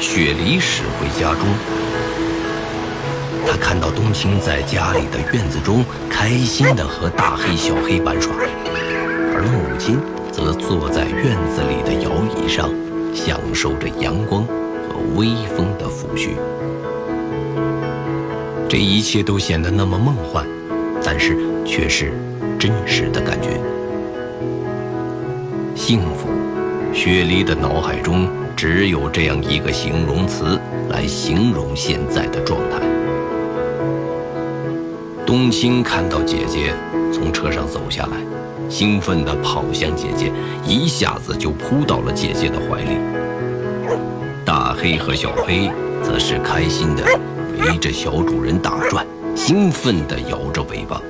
雪梨驶回家中，他看到冬青在家里的院子中开心地和大黑、小黑玩耍，而母亲则坐在院子里的摇椅上，享受着阳光和微风的抚恤。这一切都显得那么梦幻，但是却是真实的感觉。幸福，雪梨的脑海中只有这样一个形容词来形容现在的状态。冬青看到姐姐从车上走下来，兴奋地跑向姐姐，一下子就扑到了姐姐的怀里。大黑和小黑则是开心地围着小主人打转，兴奋地摇着尾巴。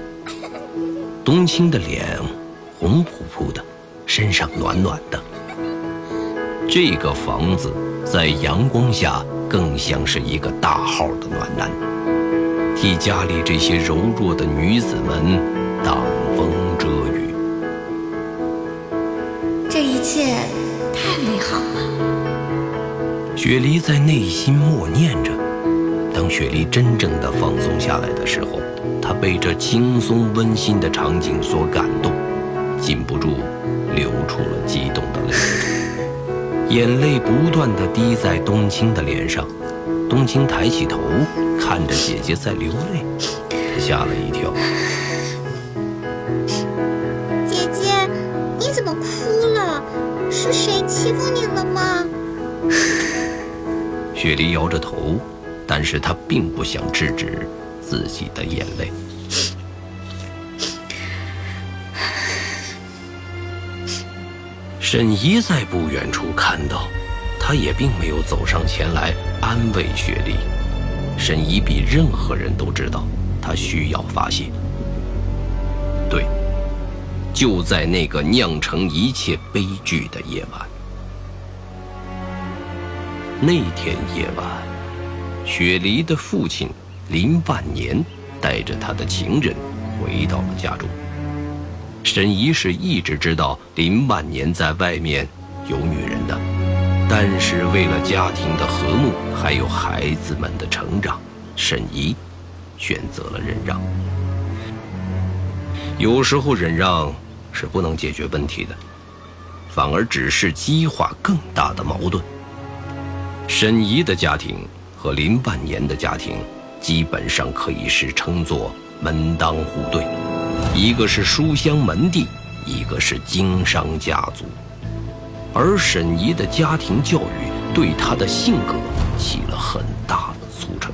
冬青的脸红扑扑的。身上暖暖的，这个房子在阳光下更像是一个大号的暖男，替家里这些柔弱的女子们挡风遮雨。这一切太美好了。雪梨在内心默念着。当雪梨真正的放松下来的时候，她被这轻松温馨的场景所感动，禁不住。流出了激动的泪水，眼泪不断的滴在冬青的脸上。冬青抬起头，看着姐姐在流泪，她吓了一跳。姐姐，你怎么哭了？是谁欺负你了吗？雪梨摇着头，但是她并不想制止自己的眼泪。沈怡在不远处看到，她也并没有走上前来安慰雪梨。沈怡比任何人都知道，她需要发泄。对，就在那个酿成一切悲剧的夜晚。那天夜晚，雪梨的父亲林万年带着他的情人回到了家中。沈怡是一直知道林万年在外面有女人的，但是为了家庭的和睦，还有孩子们的成长，沈怡选择了忍让。有时候忍让是不能解决问题的，反而只是激化更大的矛盾。沈怡的家庭和林万年的家庭基本上可以是称作门当户对。一个是书香门第，一个是经商家族，而沈怡的家庭教育对她的性格起了很大的促成。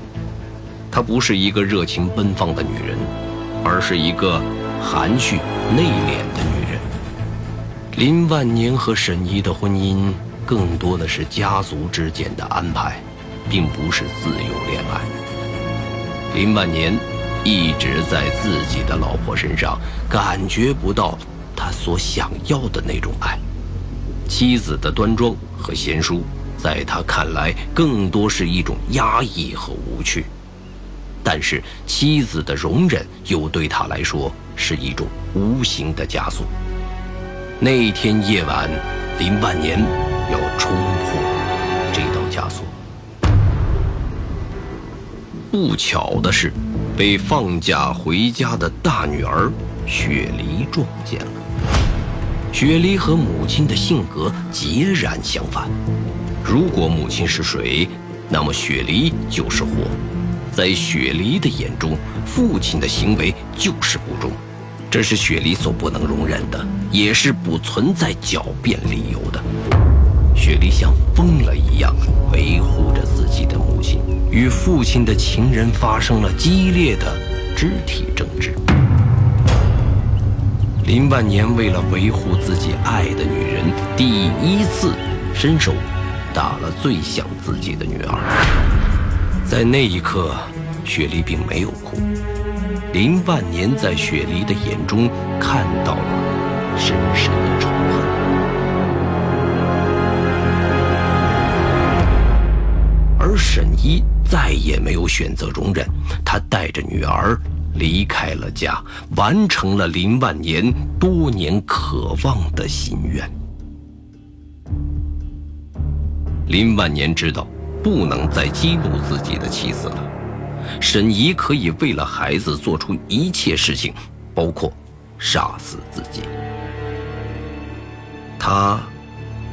她不是一个热情奔放的女人，而是一个含蓄内敛的女人。林万年和沈怡的婚姻更多的是家族之间的安排，并不是自由恋爱。林万年。一直在自己的老婆身上感觉不到他所想要的那种爱，妻子的端庄和贤淑，在他看来更多是一种压抑和无趣，但是妻子的容忍又对他来说是一种无形的枷锁。那天夜晚，林万年要冲破这道枷锁。不巧的是。被放假回家的大女儿雪梨撞见了。雪梨和母亲的性格截然相反。如果母亲是水，那么雪梨就是火。在雪梨的眼中，父亲的行为就是不忠，这是雪梨所不能容忍的，也是不存在狡辩理由的。雪梨像疯了一样维护着自己的母亲。与父亲的情人发生了激烈的肢体争执。林万年为了维护自己爱的女人，第一次伸手打了最想自己的女儿。在那一刻，雪梨并没有哭。林万年在雪梨的眼中看到了深深的仇恨，沈一。再也没有选择容忍，他带着女儿离开了家，完成了林万年多年渴望的心愿。林万年知道，不能再激怒自己的妻子了。沈怡可以为了孩子做出一切事情，包括杀死自己。他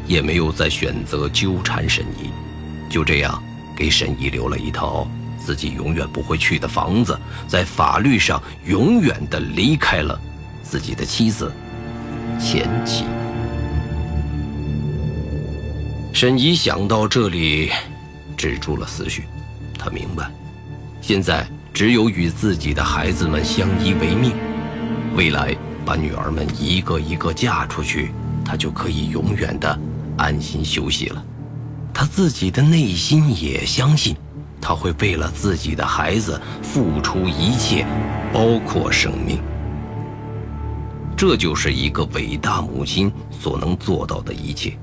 也没有再选择纠缠沈怡，就这样给沈怡留了一套自己永远不会去的房子，在法律上永远的离开了自己的妻子、前妻。沈怡想到这里，止住了思绪。他明白，现在只有与自己的孩子们相依为命，未来把女儿们一个一个嫁出去。他就可以永远的安心休息了。他自己的内心也相信，他会为了自己的孩子付出一切，包括生命。这就是一个伟大母亲所能做到的一切。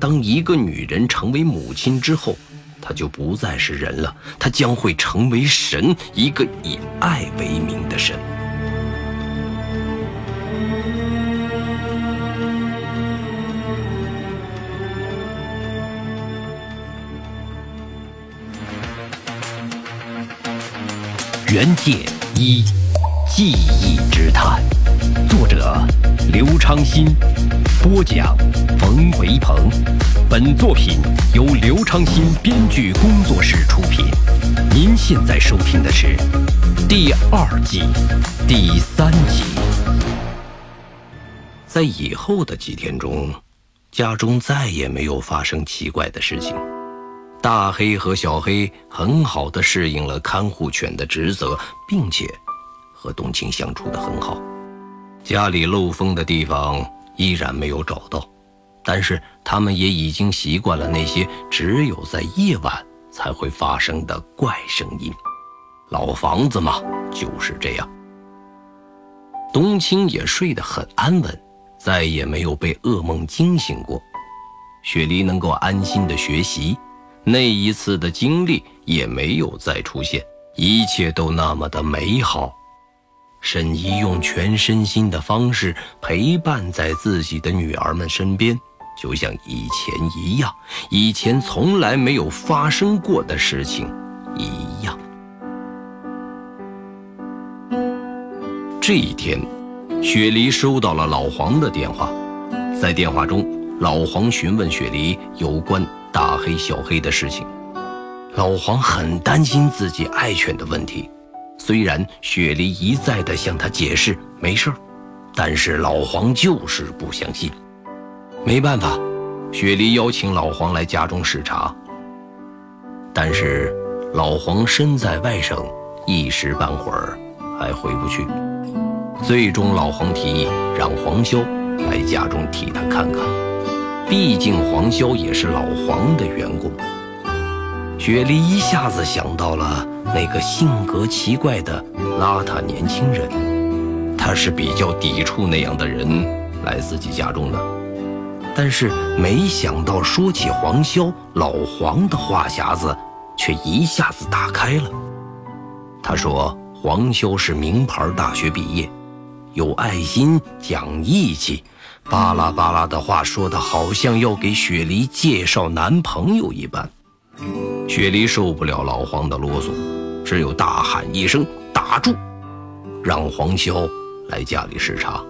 当一个女人成为母亲之后，她就不再是人了，她将会成为神，一个以爱为名的神。原界一，记忆之谈，作者刘昌新，播讲冯维鹏。本作品由刘昌新编剧工作室出品。您现在收听的是第二季第三集。在以后的几天中，家中再也没有发生奇怪的事情。大黑和小黑很好的适应了看护犬的职责，并且和冬青相处的很好。家里漏风的地方依然没有找到，但是他们也已经习惯了那些只有在夜晚才会发生的怪声音。老房子嘛，就是这样。冬青也睡得很安稳，再也没有被噩梦惊醒过。雪梨能够安心的学习。那一次的经历也没有再出现，一切都那么的美好。沈怡用全身心的方式陪伴在自己的女儿们身边，就像以前一样，以前从来没有发生过的事情一样。这一天，雪梨收到了老黄的电话，在电话中，老黄询问雪梨有关。大黑、小黑的事情，老黄很担心自己爱犬的问题。虽然雪梨一再的向他解释没事儿，但是老黄就是不相信。没办法，雪梨邀请老黄来家中视察。但是老黄身在外省，一时半会儿还回不去。最终，老黄提议让黄潇来家中替他看看。毕竟黄潇也是老黄的员工，雪梨一下子想到了那个性格奇怪的邋遢年轻人，他是比较抵触那样的人来自己家中的。但是没想到说起黄潇，老黄的话匣子却一下子打开了。他说黄潇是名牌大学毕业，有爱心，讲义气。巴拉巴拉的话说的好像要给雪梨介绍男朋友一般，雪梨受不了老黄的啰嗦，只有大喊一声“打住”，让黄潇来家里视察，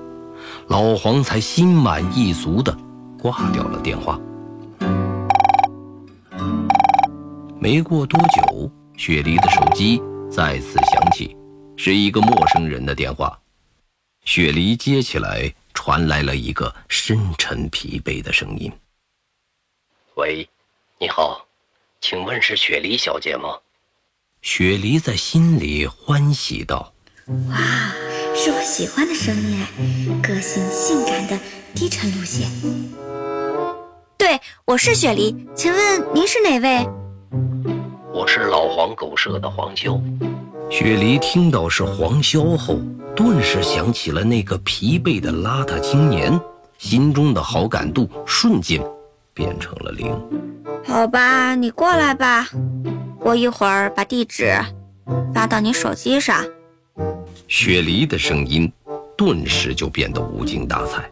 老黄才心满意足的挂掉了电话。没过多久，雪梨的手机再次响起，是一个陌生人的电话，雪梨接起来。传来了一个深沉疲惫的声音。喂，你好，请问是雪梨小姐吗？雪梨在心里欢喜道：“哇，是我喜欢的声音哎，个性性感的低沉路线。”对，我是雪梨，请问您是哪位？我是老黄狗舍的黄潇。雪梨听到是黄潇后，顿时想起了那个疲惫的邋遢青年，心中的好感度瞬间变成了零。好吧，你过来吧，我一会儿把地址发到你手机上。雪梨的声音顿时就变得无精打采。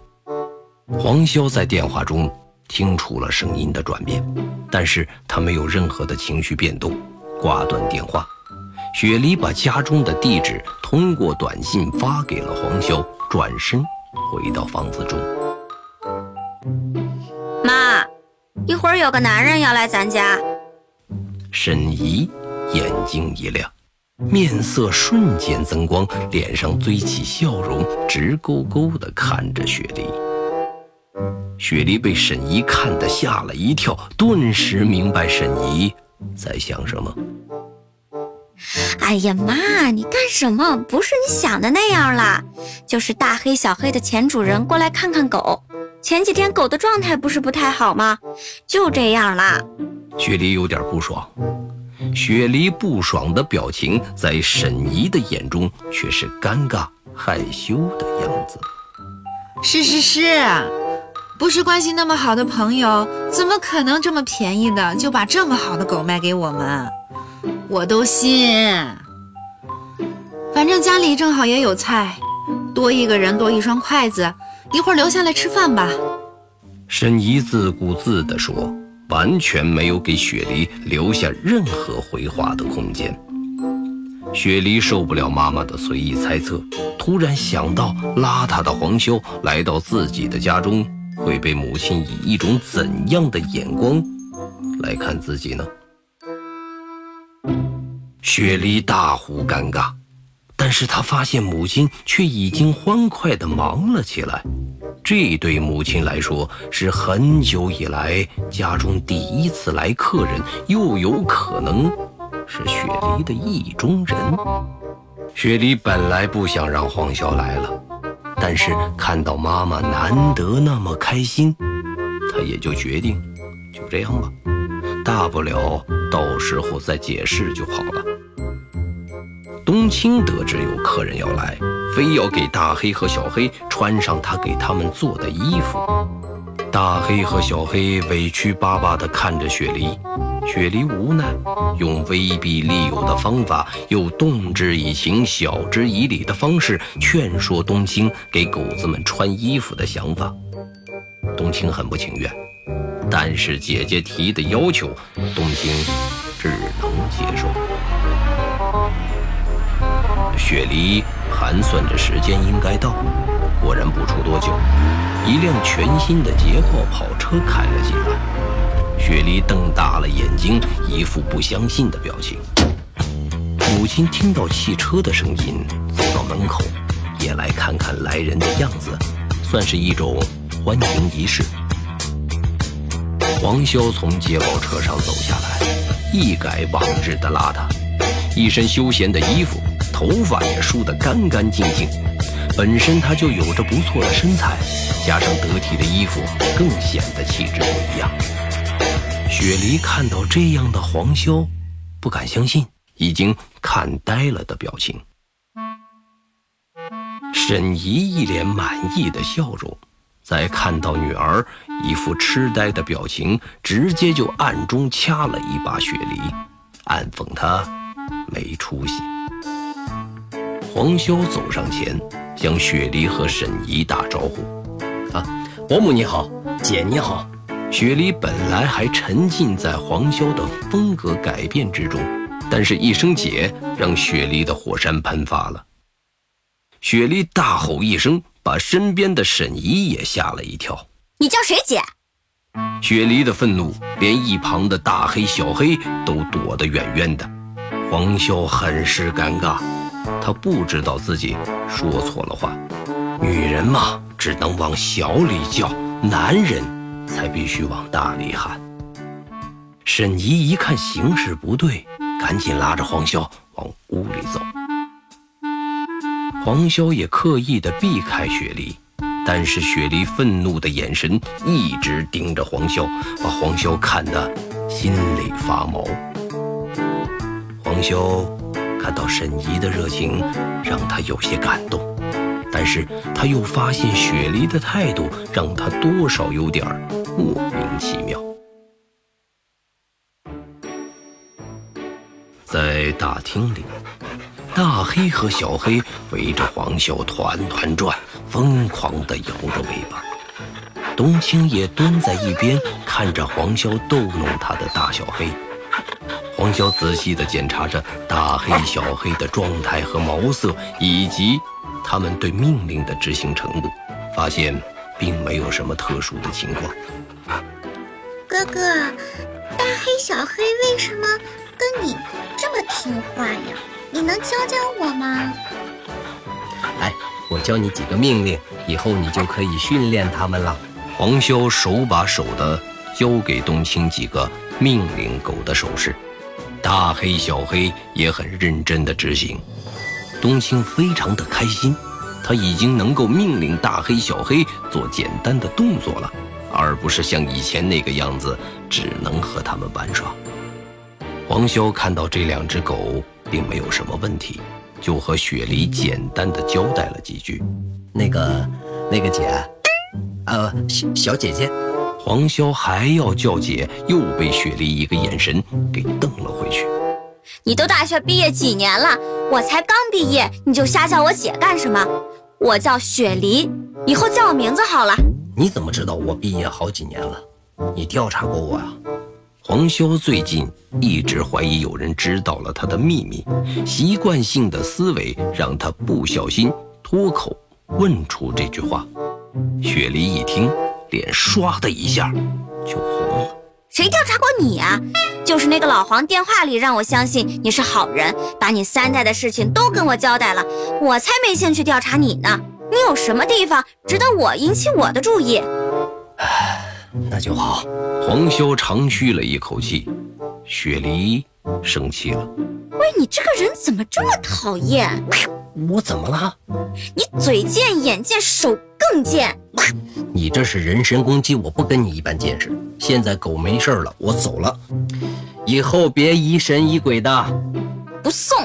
黄潇在电话中听出了声音的转变，但是他没有任何的情绪变动，挂断电话。雪梨把家中的地址通过短信发给了黄潇，转身回到房子中。妈，一会儿有个男人要来咱家。沈怡眼睛一亮，面色瞬间增光，脸上堆起笑容，直勾勾地看着雪梨。雪梨被沈怡看得吓了一跳，顿时明白沈怡在想什么。哎呀妈，你干什么？不是你想的那样啦，就是大黑小黑的前主人过来看看狗。前几天狗的状态不是不太好吗？就这样啦。雪梨有点不爽，雪梨不爽的表情在沈怡的眼中却是尴尬害羞的样子。是是是，不是关系那么好的朋友，怎么可能这么便宜的就把这么好的狗卖给我们？我都信。反正家里正好也有菜，多一个人多一双筷子，一会儿留下来吃饭吧。沈怡自顾自地说。完全没有给雪梨留下任何回话的空间。雪梨受不了妈妈的随意猜测，突然想到邋遢的黄修来到自己的家中，会被母亲以一种怎样的眼光来看自己呢？雪梨大呼尴尬，但是她发现母亲却已经欢快地忙了起来。这对母亲来说是很久以来家中第一次来客人，又有可能是雪梨的意中人。雪梨本来不想让黄潇来了，但是看到妈妈难得那么开心，她也就决定就这样吧，大不了到时候再解释就好了。冬青得知有客人要来。非要给大黑和小黑穿上他给他们做的衣服。大黑和小黑委屈巴巴地看着雪梨，雪梨无奈，用威逼利诱的方法，又动之以情、晓之以理的方式劝说冬青给狗子们穿衣服的想法。冬青很不情愿，但是姐姐提的要求，冬青只能接受。雪梨。盘算着时间应该到，果然不出多久，一辆全新的捷豹跑车开了进来。雪梨瞪大了眼睛，一副不相信的表情。母亲听到汽车的声音，走到门口，也来看看来人的样子，算是一种欢迎仪式。黄潇从捷豹车上走下来，一改往日的邋遢，一身休闲的衣服。头发也梳得干干净净，本身他就有着不错的身材，加上得体的衣服，更显得气质不一样。雪梨看到这样的黄潇，不敢相信，已经看呆了的表情。沈怡一脸满意的笑容，在看到女儿一副痴呆的表情，直接就暗中掐了一把雪梨，暗讽她没出息。黄潇走上前，向雪梨和沈怡打招呼：“啊，伯母你好，姐你好。”雪梨本来还沉浸在黄潇的风格改变之中，但是一声“姐”让雪梨的火山喷发了。雪梨大吼一声，把身边的沈怡也吓了一跳：“你叫谁姐？”雪梨的愤怒连一旁的大黑、小黑都躲得远远的。黄潇很是尴尬。他不知道自己说错了话，女人嘛，只能往小里叫，男人才必须往大里喊。沈怡一看形势不对，赶紧拉着黄潇往屋里走。黄潇也刻意的避开雪梨，但是雪梨愤怒的眼神一直盯着黄潇，把黄潇看得心里发毛。黄潇。看到沈怡的热情，让他有些感动，但是他又发现雪梨的态度让他多少有点莫名其妙。在大厅里，大黑和小黑围着黄潇团团转，疯狂地摇着尾巴。冬青也蹲在一边看着黄潇逗弄他的大小黑。黄潇仔细地检查着大黑、小黑的状态和毛色，以及他们对命令的执行程度，发现并没有什么特殊的情况。哥哥，大黑、小黑为什么跟你这么听话呀？你能教教我吗？来，我教你几个命令，以后你就可以训练他们了。黄潇手把手地教给冬青几个命令狗的手势。大黑、小黑也很认真地执行，冬青非常的开心，他已经能够命令大黑、小黑做简单的动作了，而不是像以前那个样子，只能和他们玩耍。黄潇看到这两只狗并没有什么问题，就和雪梨简单的交代了几句。那个，那个姐，呃，小小姐姐。黄潇还要叫姐，又被雪梨一个眼神给瞪了回去。你都大学毕业几年了？我才刚毕业，你就瞎叫我姐干什么？我叫雪梨，以后叫我名字好了。你怎么知道我毕业好几年了？你调查过我啊？黄潇最近一直怀疑有人知道了他的秘密，习惯性的思维让他不小心脱口问出这句话。雪梨一听。脸唰的一下就红了。谁调查过你啊？就是那个老黄电话里让我相信你是好人，把你三代的事情都跟我交代了，我才没兴趣调查你呢。你有什么地方值得我引起我的注意？唉，那就好。黄潇长吁了一口气，雪梨生气了。喂，你这个人怎么这么讨厌？我怎么了？你嘴贱、眼贱、手更贱。你这是人身攻击，我不跟你一般见识。现在狗没事了，我走了，以后别疑神疑鬼的。不送。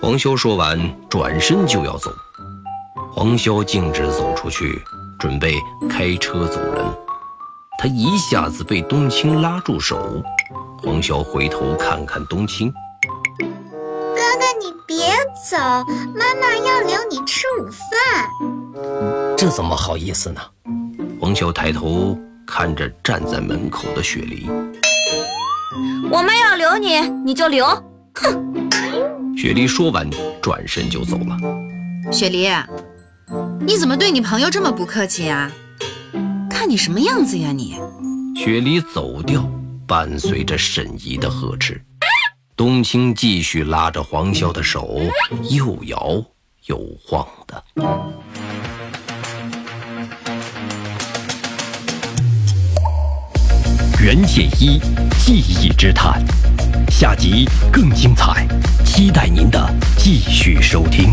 黄潇说完，转身就要走。黄潇径直走出去，准备开车走人。他一下子被冬青拉住手。黄潇回头看看冬青，哥哥，你别走，妈妈要留你吃午饭。这怎么好意思呢？黄潇抬头看着站在门口的雪梨，我妈要留你，你就留。哼！雪梨说完，转身就走了。雪梨，你怎么对你朋友这么不客气啊？看你什么样子呀你！雪梨走掉，伴随着沈怡的呵斥。冬青继续拉着黄潇的手，又摇又晃的。袁解一记忆之谈，下集更精彩，期待您的继续收听。